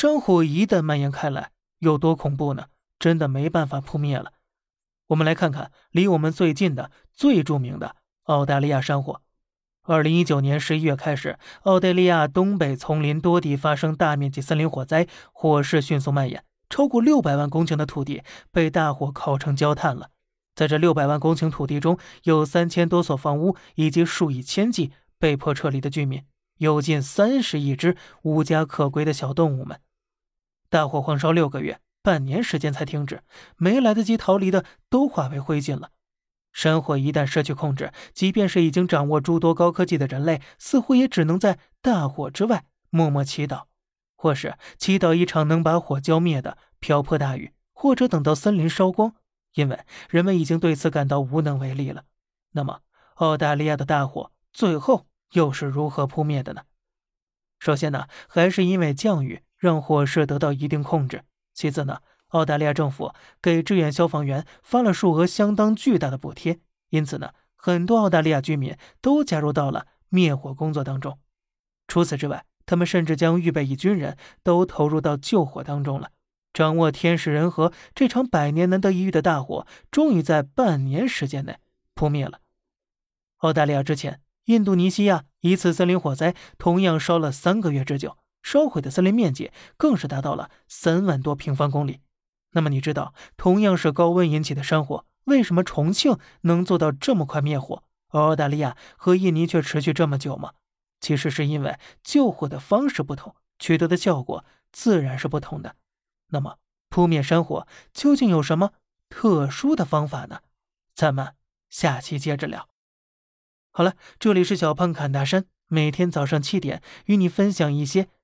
山火一旦蔓延开来，有多恐怖呢？真的没办法扑灭了。我们来看看离我们最近的、最著名的澳大利亚山火。二零一九年十一月开始，澳大利亚东北丛林多地发生大面积森林火灾，火势迅速蔓延，超过六百万公顷的土地被大火烤成焦炭了。在这六百万公顷土地中，有三千多所房屋以及数以千计被迫撤离的居民，有近三十亿只无家可归的小动物们。大火焚烧六个月，半年时间才停止，没来得及逃离的都化为灰烬了。山火一旦失去控制，即便是已经掌握诸多高科技的人类，似乎也只能在大火之外默默祈祷，或是祈祷一场能把火浇灭的瓢泼大雨，或者等到森林烧光，因为人们已经对此感到无能为力了。那么，澳大利亚的大火最后又是如何扑灭的呢？首先呢，还是因为降雨让火势得到一定控制；其次呢。澳大利亚政府给志愿消防员发了数额相当巨大的补贴，因此呢，很多澳大利亚居民都加入到了灭火工作当中。除此之外，他们甚至将预备役军人都投入到救火当中了。掌握天时人和，这场百年难得一遇的大火终于在半年时间内扑灭了。澳大利亚之前，印度尼西亚一次森林火灾同样烧了三个月之久，烧毁的森林面积更是达到了三万多平方公里。那么你知道，同样是高温引起的山火，为什么重庆能做到这么快灭火，而澳大利亚和印尼却持续这么久吗？其实是因为救火的方式不同，取得的效果自然是不同的。那么扑灭山火究竟有什么特殊的方法呢？咱们下期接着聊。好了，这里是小胖侃大山，每天早上七点与你分享一些